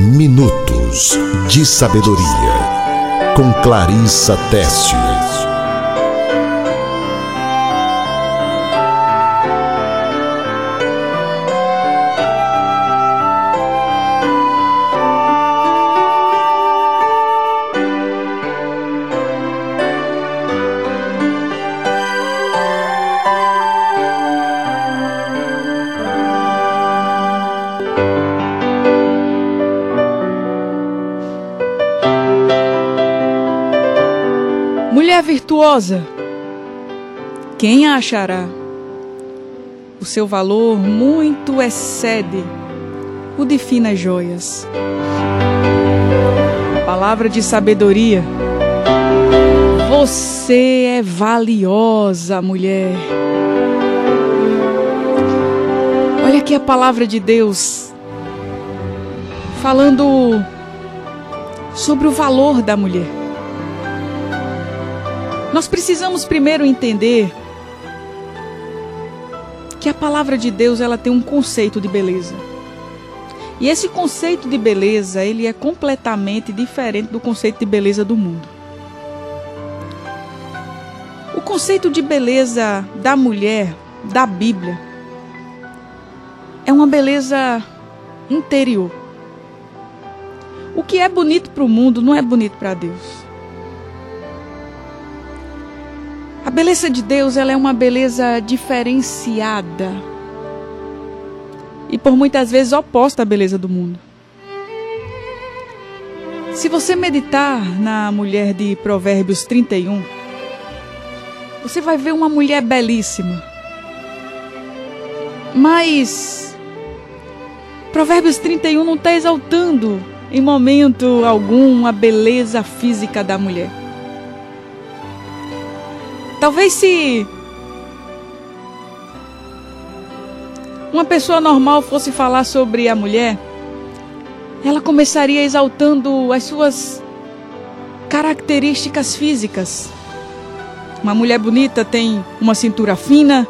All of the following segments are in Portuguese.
Minutos de Sabedoria, com Clarissa Tessius. Mulher virtuosa, quem a achará? O seu valor muito excede o de finas joias. Palavra de sabedoria. Você é valiosa, mulher. Olha aqui a palavra de Deus falando sobre o valor da mulher. Nós precisamos primeiro entender que a palavra de Deus ela tem um conceito de beleza. E esse conceito de beleza, ele é completamente diferente do conceito de beleza do mundo. O conceito de beleza da mulher, da Bíblia, é uma beleza interior. O que é bonito para o mundo não é bonito para Deus. A beleza de Deus ela é uma beleza diferenciada e por muitas vezes oposta à beleza do mundo. Se você meditar na mulher de Provérbios 31, você vai ver uma mulher belíssima. Mas Provérbios 31 não está exaltando em momento algum a beleza física da mulher. Talvez se uma pessoa normal fosse falar sobre a mulher, ela começaria exaltando as suas características físicas. Uma mulher bonita tem uma cintura fina,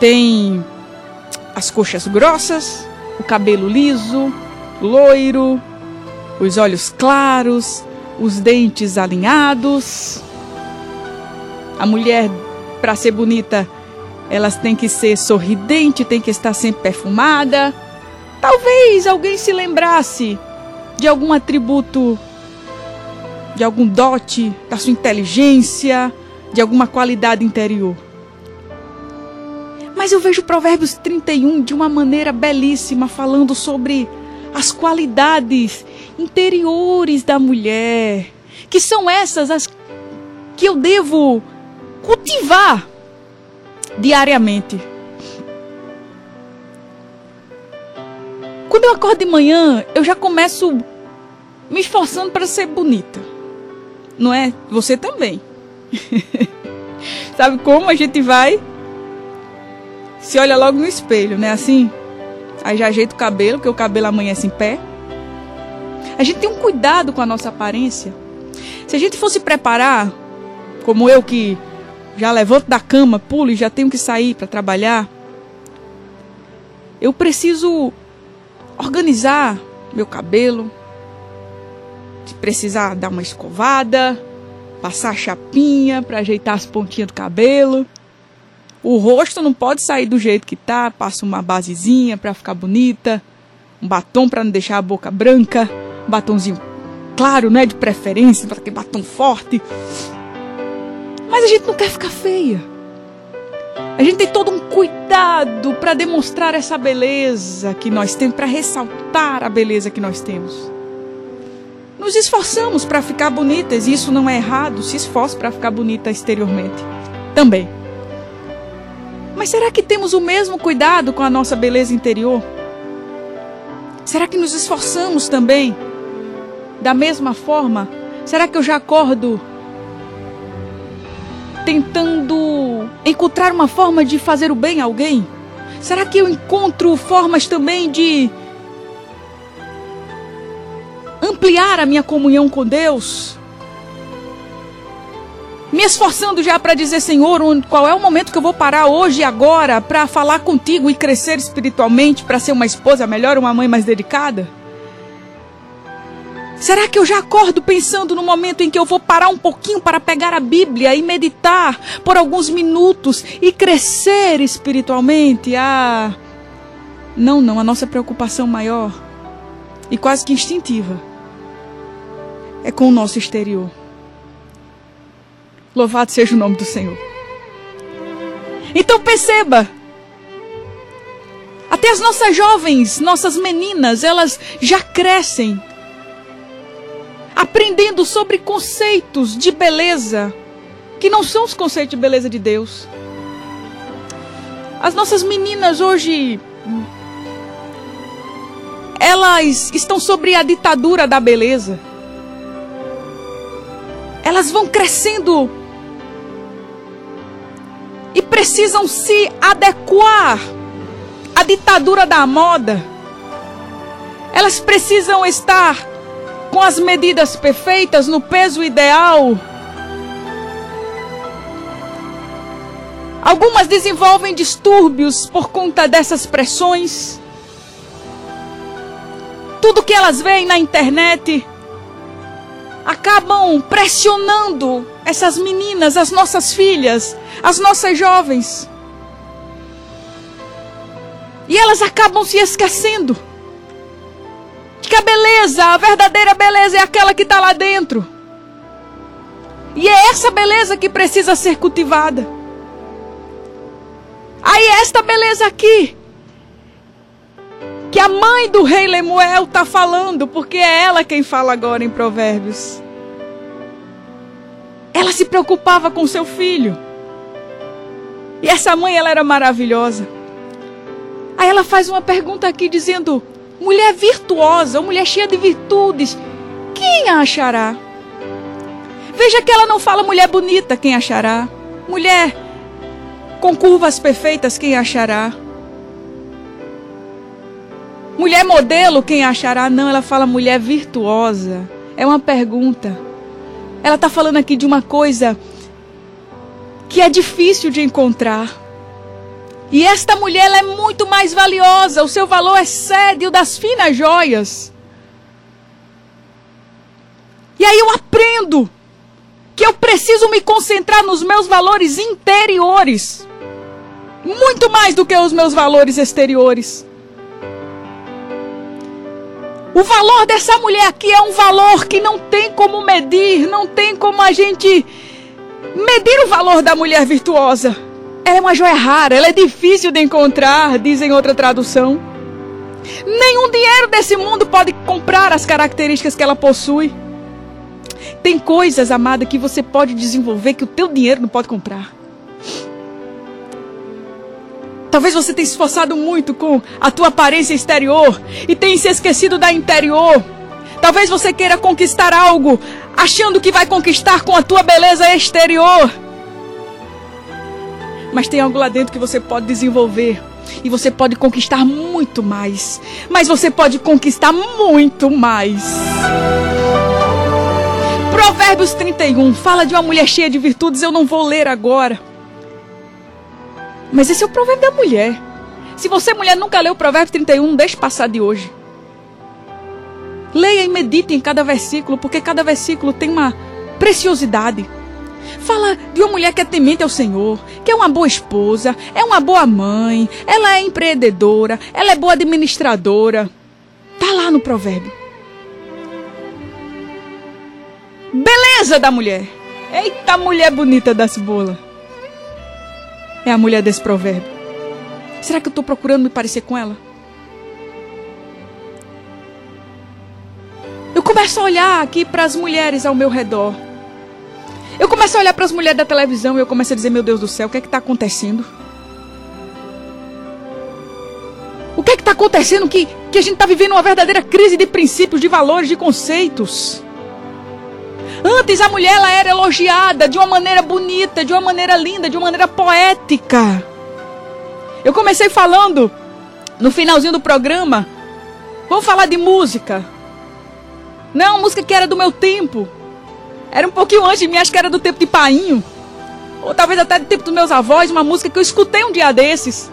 tem as coxas grossas, o cabelo liso, loiro, os olhos claros, os dentes alinhados. A mulher, para ser bonita, elas têm que ser sorridente, tem que estar sempre perfumada. Talvez alguém se lembrasse de algum atributo, de algum dote da sua inteligência, de alguma qualidade interior. Mas eu vejo Provérbios 31 de uma maneira belíssima, falando sobre as qualidades interiores da mulher, que são essas as que eu devo cultivar diariamente. Quando eu acordo de manhã, eu já começo me esforçando para ser bonita. Não é? Você também. Sabe como a gente vai? Se olha logo no espelho, né? Assim. Aí já ajeita o cabelo, porque o cabelo amanhece em pé. A gente tem um cuidado com a nossa aparência. Se a gente fosse preparar, como eu que já levanto da cama, pulo e já tenho que sair para trabalhar, eu preciso organizar meu cabelo, se precisar dar uma escovada, passar a chapinha para ajeitar as pontinhas do cabelo. O rosto não pode sair do jeito que tá, passa uma basezinha para ficar bonita, um batom para não deixar a boca branca, um batomzinho claro, né, de preferência, para aquele batom forte. Mas a gente não quer ficar feia. A gente tem todo um cuidado para demonstrar essa beleza que nós temos, para ressaltar a beleza que nós temos. Nos esforçamos para ficar bonitas, e isso não é errado, se esforce para ficar bonita exteriormente. Também. Mas será que temos o mesmo cuidado com a nossa beleza interior? Será que nos esforçamos também da mesma forma? Será que eu já acordo tentando encontrar uma forma de fazer o bem a alguém? Será que eu encontro formas também de ampliar a minha comunhão com Deus? me esforçando já para dizer, Senhor, qual é o momento que eu vou parar hoje e agora para falar contigo e crescer espiritualmente, para ser uma esposa melhor, uma mãe mais dedicada? Será que eu já acordo pensando no momento em que eu vou parar um pouquinho para pegar a Bíblia e meditar por alguns minutos e crescer espiritualmente? Ah, não, não, a nossa preocupação maior e quase que instintiva é com o nosso exterior. Louvado seja o nome do Senhor. Então perceba, até as nossas jovens, nossas meninas, elas já crescem aprendendo sobre conceitos de beleza que não são os conceitos de beleza de Deus. As nossas meninas hoje elas estão sobre a ditadura da beleza. Elas vão crescendo e precisam se adequar à ditadura da moda. Elas precisam estar com as medidas perfeitas, no peso ideal. Algumas desenvolvem distúrbios por conta dessas pressões. Tudo que elas veem na internet acabam pressionando essas meninas, as nossas filhas, as nossas jovens. E elas acabam se esquecendo que a beleza, a verdadeira beleza é aquela que está lá dentro. E é essa beleza que precisa ser cultivada. Aí esta beleza aqui, que a mãe do rei Lemuel está falando, porque é ela quem fala agora em Provérbios. Ela se preocupava com seu filho. E essa mãe, ela era maravilhosa. Aí ela faz uma pergunta aqui dizendo: mulher virtuosa, uma mulher cheia de virtudes, quem a achará? Veja que ela não fala mulher bonita, quem achará? Mulher com curvas perfeitas, quem achará? Mulher modelo, quem achará? Não, ela fala mulher virtuosa. É uma pergunta. Ela está falando aqui de uma coisa que é difícil de encontrar. E esta mulher é muito mais valiosa, o seu valor excede o das finas joias. E aí eu aprendo que eu preciso me concentrar nos meus valores interiores, muito mais do que os meus valores exteriores. O valor dessa mulher aqui é um valor que não tem como medir, não tem como a gente medir o valor da mulher virtuosa. Ela é uma joia rara, ela é difícil de encontrar, diz em outra tradução. Nenhum dinheiro desse mundo pode comprar as características que ela possui. Tem coisas, amada, que você pode desenvolver que o teu dinheiro não pode comprar. Talvez você tenha se esforçado muito com a tua aparência exterior e tenha se esquecido da interior. Talvez você queira conquistar algo achando que vai conquistar com a tua beleza exterior. Mas tem algo lá dentro que você pode desenvolver. E você pode conquistar muito mais. Mas você pode conquistar muito mais. Provérbios 31 fala de uma mulher cheia de virtudes. Eu não vou ler agora. Mas esse é o provérbio da mulher. Se você, mulher, nunca leu o provérbio 31, não deixe passar de hoje. Leia e medite em cada versículo, porque cada versículo tem uma preciosidade. Fala de uma mulher que é temente ao Senhor, que é uma boa esposa, é uma boa mãe, ela é empreendedora, ela é boa administradora. Tá lá no provérbio. Beleza da mulher. Eita mulher bonita da cebola. É a mulher desse provérbio. Será que eu estou procurando me parecer com ela? Eu começo a olhar aqui para as mulheres ao meu redor. Eu começo a olhar para as mulheres da televisão e eu começo a dizer: Meu Deus do céu, o que é que está acontecendo? O que é que está acontecendo que, que a gente está vivendo uma verdadeira crise de princípios, de valores, de conceitos? Antes a mulher ela era elogiada de uma maneira bonita, de uma maneira linda, de uma maneira poética. Eu comecei falando no finalzinho do programa. Vamos falar de música. Não, música que era do meu tempo. Era um pouquinho antes de mim, acho que era do tempo de Painho. Ou talvez até do tempo dos meus avós, uma música que eu escutei um dia desses.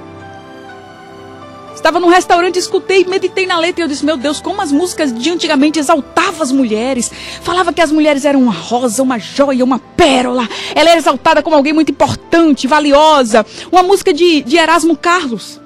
Estava num restaurante, escutei, meditei na letra e eu disse: Meu Deus, como as músicas de antigamente exaltavam as mulheres. Falava que as mulheres eram uma rosa, uma joia, uma pérola. Ela era exaltada como alguém muito importante, valiosa. Uma música de, de Erasmo Carlos.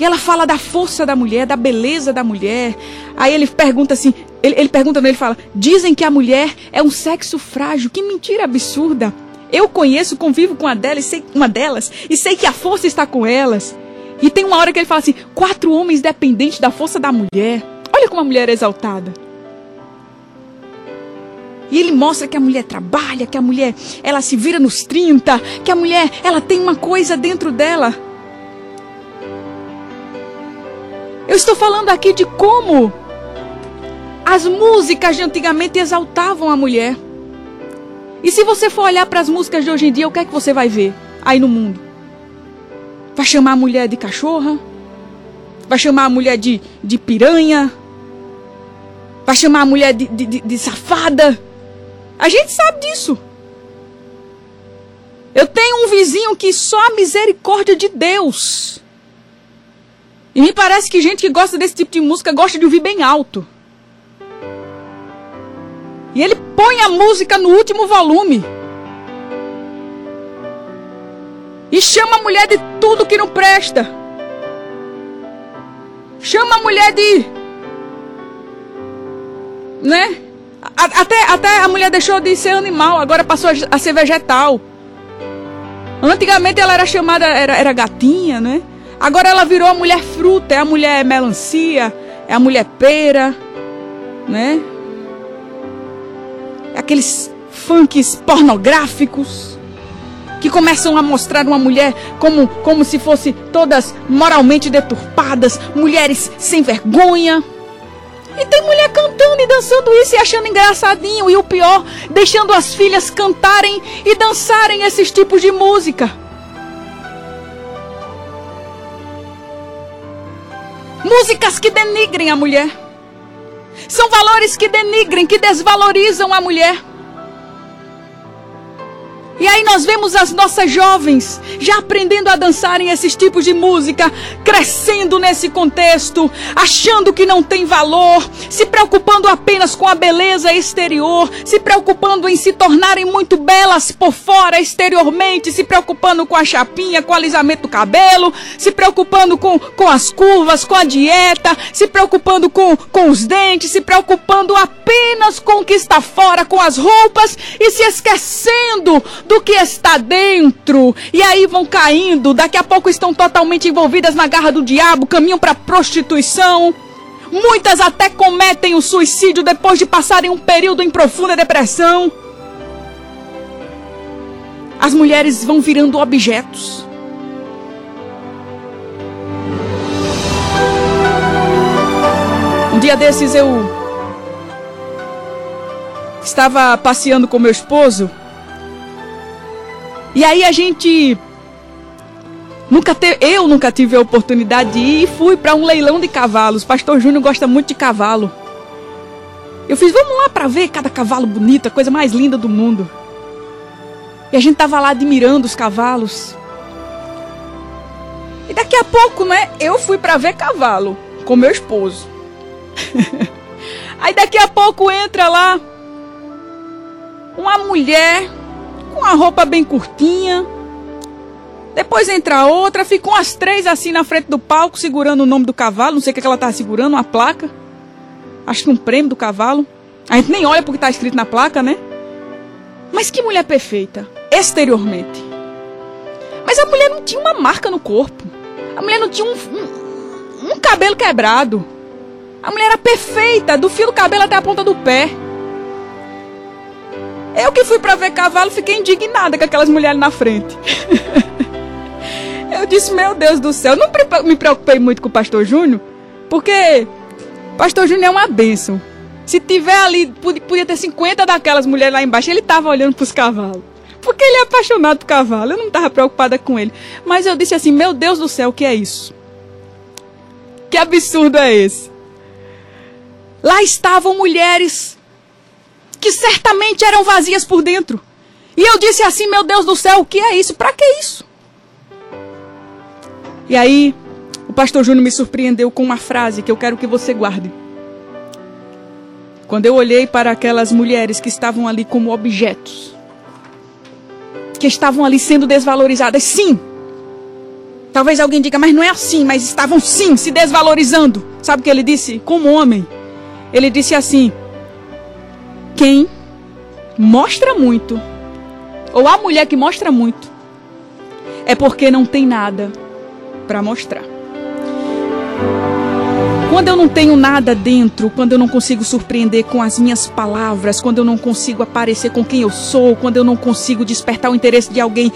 E ela fala da força da mulher, da beleza da mulher. Aí ele pergunta assim: ele, ele pergunta, ele fala: Dizem que a mulher é um sexo frágil. Que mentira absurda. Eu conheço, convivo com delas, sei, uma delas e sei que a força está com elas. E tem uma hora que ele fala assim: quatro homens dependentes da força da mulher. Olha como a mulher é exaltada. E ele mostra que a mulher trabalha, que a mulher ela se vira nos 30, que a mulher ela tem uma coisa dentro dela. Eu estou falando aqui de como as músicas de antigamente exaltavam a mulher. E se você for olhar para as músicas de hoje em dia, o que é que você vai ver aí no mundo? Vai chamar a mulher de cachorra? Vai chamar a mulher de, de piranha? Vai chamar a mulher de, de, de safada? A gente sabe disso. Eu tenho um vizinho que só a misericórdia de Deus. E me parece que gente que gosta desse tipo de música gosta de ouvir bem alto. E ele põe a música no último volume. E chama a mulher de tudo que não presta. Chama a mulher de. Né? Até, até a mulher deixou de ser animal, agora passou a ser vegetal. Antigamente ela era chamada, era, era gatinha, né? Agora ela virou a mulher fruta, é a mulher melancia, é a mulher pera, né? É aqueles funks pornográficos que começam a mostrar uma mulher como, como se fosse todas moralmente deturpadas, mulheres sem vergonha. E tem mulher cantando e dançando isso e achando engraçadinho. E o pior, deixando as filhas cantarem e dançarem esses tipos de música. Músicas que denigrem a mulher. São valores que denigrem, que desvalorizam a mulher. E aí nós vemos as nossas jovens já aprendendo a dançarem esses tipos de música, crescendo nesse contexto, achando que não tem valor, se preocupando apenas com a beleza exterior, se preocupando em se tornarem muito belas por fora, exteriormente, se preocupando com a chapinha, com o alisamento do cabelo, se preocupando com, com as curvas, com a dieta, se preocupando com, com os dentes, se preocupando apenas com o que está fora, com as roupas e se esquecendo do que está dentro. E aí vão caindo, daqui a pouco estão totalmente envolvidas na garra do diabo, caminham para prostituição. Muitas até cometem o suicídio depois de passarem um período em profunda depressão. As mulheres vão virando objetos. Um dia desses eu estava passeando com meu esposo e aí a gente nunca te, eu nunca tive a oportunidade de ir e fui para um leilão de cavalos. Pastor Júnior gosta muito de cavalo. Eu fiz, vamos lá para ver cada cavalo bonito, a coisa mais linda do mundo. E a gente tava lá admirando os cavalos. E daqui a pouco, né, eu fui para ver cavalo com meu esposo. Aí daqui a pouco entra lá uma mulher com a roupa bem curtinha. Depois entra outra, ficam as três assim na frente do palco, segurando o nome do cavalo. Não sei o que ela tá segurando, uma placa. Acho que um prêmio do cavalo. A gente nem olha porque tá escrito na placa, né? Mas que mulher perfeita, exteriormente. Mas a mulher não tinha uma marca no corpo. A mulher não tinha um, um, um cabelo quebrado. A mulher era perfeita, do fio do cabelo até a ponta do pé. Eu que fui para ver cavalo, fiquei indignada com aquelas mulheres na frente. eu disse, meu Deus do céu, não me preocupei muito com o pastor Júnior, porque pastor Júnior é uma bênção. Se tiver ali, podia ter 50 daquelas mulheres lá embaixo, ele estava olhando para os cavalos. Porque ele é apaixonado por cavalo, eu não estava preocupada com ele. Mas eu disse assim, meu Deus do céu, o que é isso? Que absurdo é esse? Lá estavam mulheres que certamente eram vazias por dentro. E eu disse assim: Meu Deus do céu, o que é isso? Para que isso? E aí, o pastor Júnior me surpreendeu com uma frase que eu quero que você guarde. Quando eu olhei para aquelas mulheres que estavam ali como objetos, que estavam ali sendo desvalorizadas, sim. Talvez alguém diga, mas não é assim, mas estavam sim se desvalorizando. Sabe o que ele disse? Como homem. Ele disse assim: quem mostra muito, ou a mulher que mostra muito, é porque não tem nada para mostrar. Quando eu não tenho nada dentro, quando eu não consigo surpreender com as minhas palavras, quando eu não consigo aparecer com quem eu sou, quando eu não consigo despertar o interesse de alguém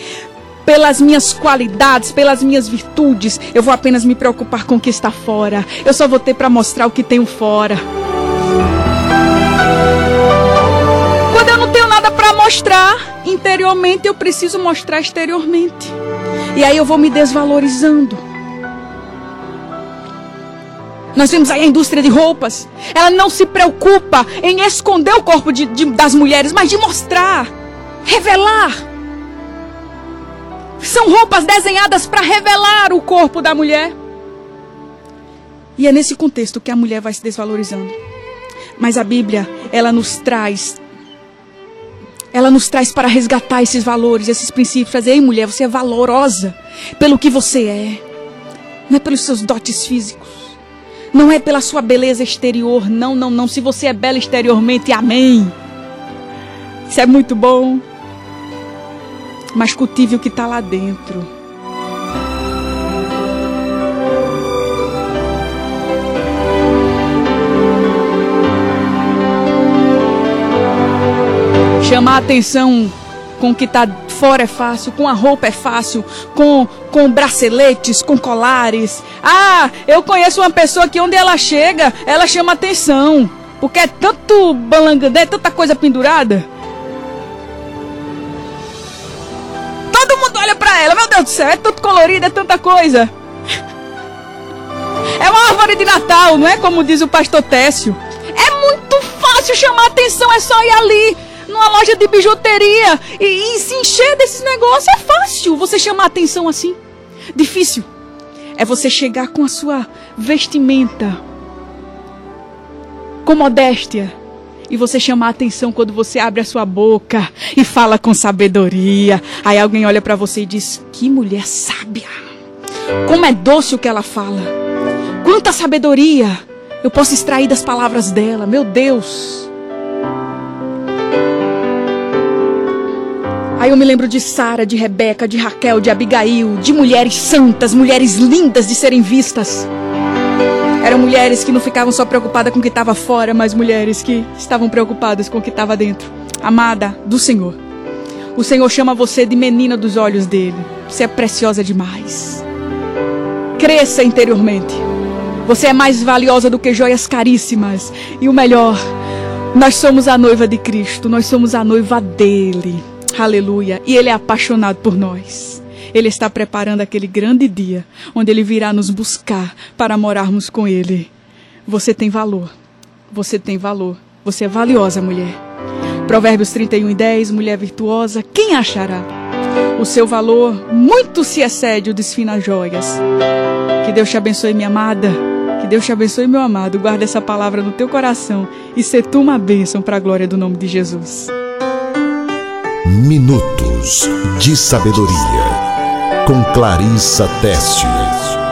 pelas minhas qualidades, pelas minhas virtudes, eu vou apenas me preocupar com o que está fora. Eu só vou ter para mostrar o que tenho fora. Tenho nada para mostrar interiormente, eu preciso mostrar exteriormente. E aí eu vou me desvalorizando. Nós vemos aí a indústria de roupas. Ela não se preocupa em esconder o corpo de, de, das mulheres, mas de mostrar, revelar. São roupas desenhadas para revelar o corpo da mulher. E é nesse contexto que a mulher vai se desvalorizando. Mas a Bíblia, ela nos traz ela nos traz para resgatar esses valores, esses princípios, fazer, ei mulher, você é valorosa pelo que você é, não é pelos seus dotes físicos. Não é pela sua beleza exterior, não, não, não. Se você é bela exteriormente, amém. Isso é muito bom. Mas cultive o que está lá dentro. Chamar atenção com o que está fora é fácil, com a roupa é fácil, com, com braceletes, com colares. Ah, eu conheço uma pessoa que onde ela chega, ela chama atenção. Porque é tanto balangandé, tanta coisa pendurada. Todo mundo olha pra ela, meu Deus do céu, é tanto colorido, é tanta coisa. É uma árvore de Natal, não é como diz o pastor Técio. É muito fácil chamar atenção, é só ir ali numa loja de bijuteria e, e se encher desses negócios. É fácil você chamar atenção assim. Difícil é você chegar com a sua vestimenta com modéstia e você chamar atenção quando você abre a sua boca e fala com sabedoria. Aí alguém olha para você e diz: "Que mulher sábia! Como é doce o que ela fala! Quanta sabedoria eu posso extrair das palavras dela! Meu Deus!" Aí eu me lembro de Sara, de Rebeca, de Raquel, de Abigail, de mulheres santas, mulheres lindas de serem vistas. Eram mulheres que não ficavam só preocupadas com o que estava fora, mas mulheres que estavam preocupadas com o que estava dentro. Amada do Senhor. O Senhor chama você de menina dos olhos dele. Você é preciosa demais. Cresça interiormente. Você é mais valiosa do que joias caríssimas. E o melhor, nós somos a noiva de Cristo, nós somos a noiva dele. Aleluia. E Ele é apaixonado por nós. Ele está preparando aquele grande dia onde Ele virá nos buscar para morarmos com Ele. Você tem valor. Você tem valor. Você é valiosa, mulher. Provérbios 31 e 10, mulher virtuosa, quem achará? O seu valor muito se excede o das finas joias. Que Deus te abençoe, minha amada. Que Deus te abençoe, meu amado. Guarda essa palavra no teu coração e se tu uma bênção para a glória do nome de Jesus. Minutos de Sabedoria, com Clarissa Tessius.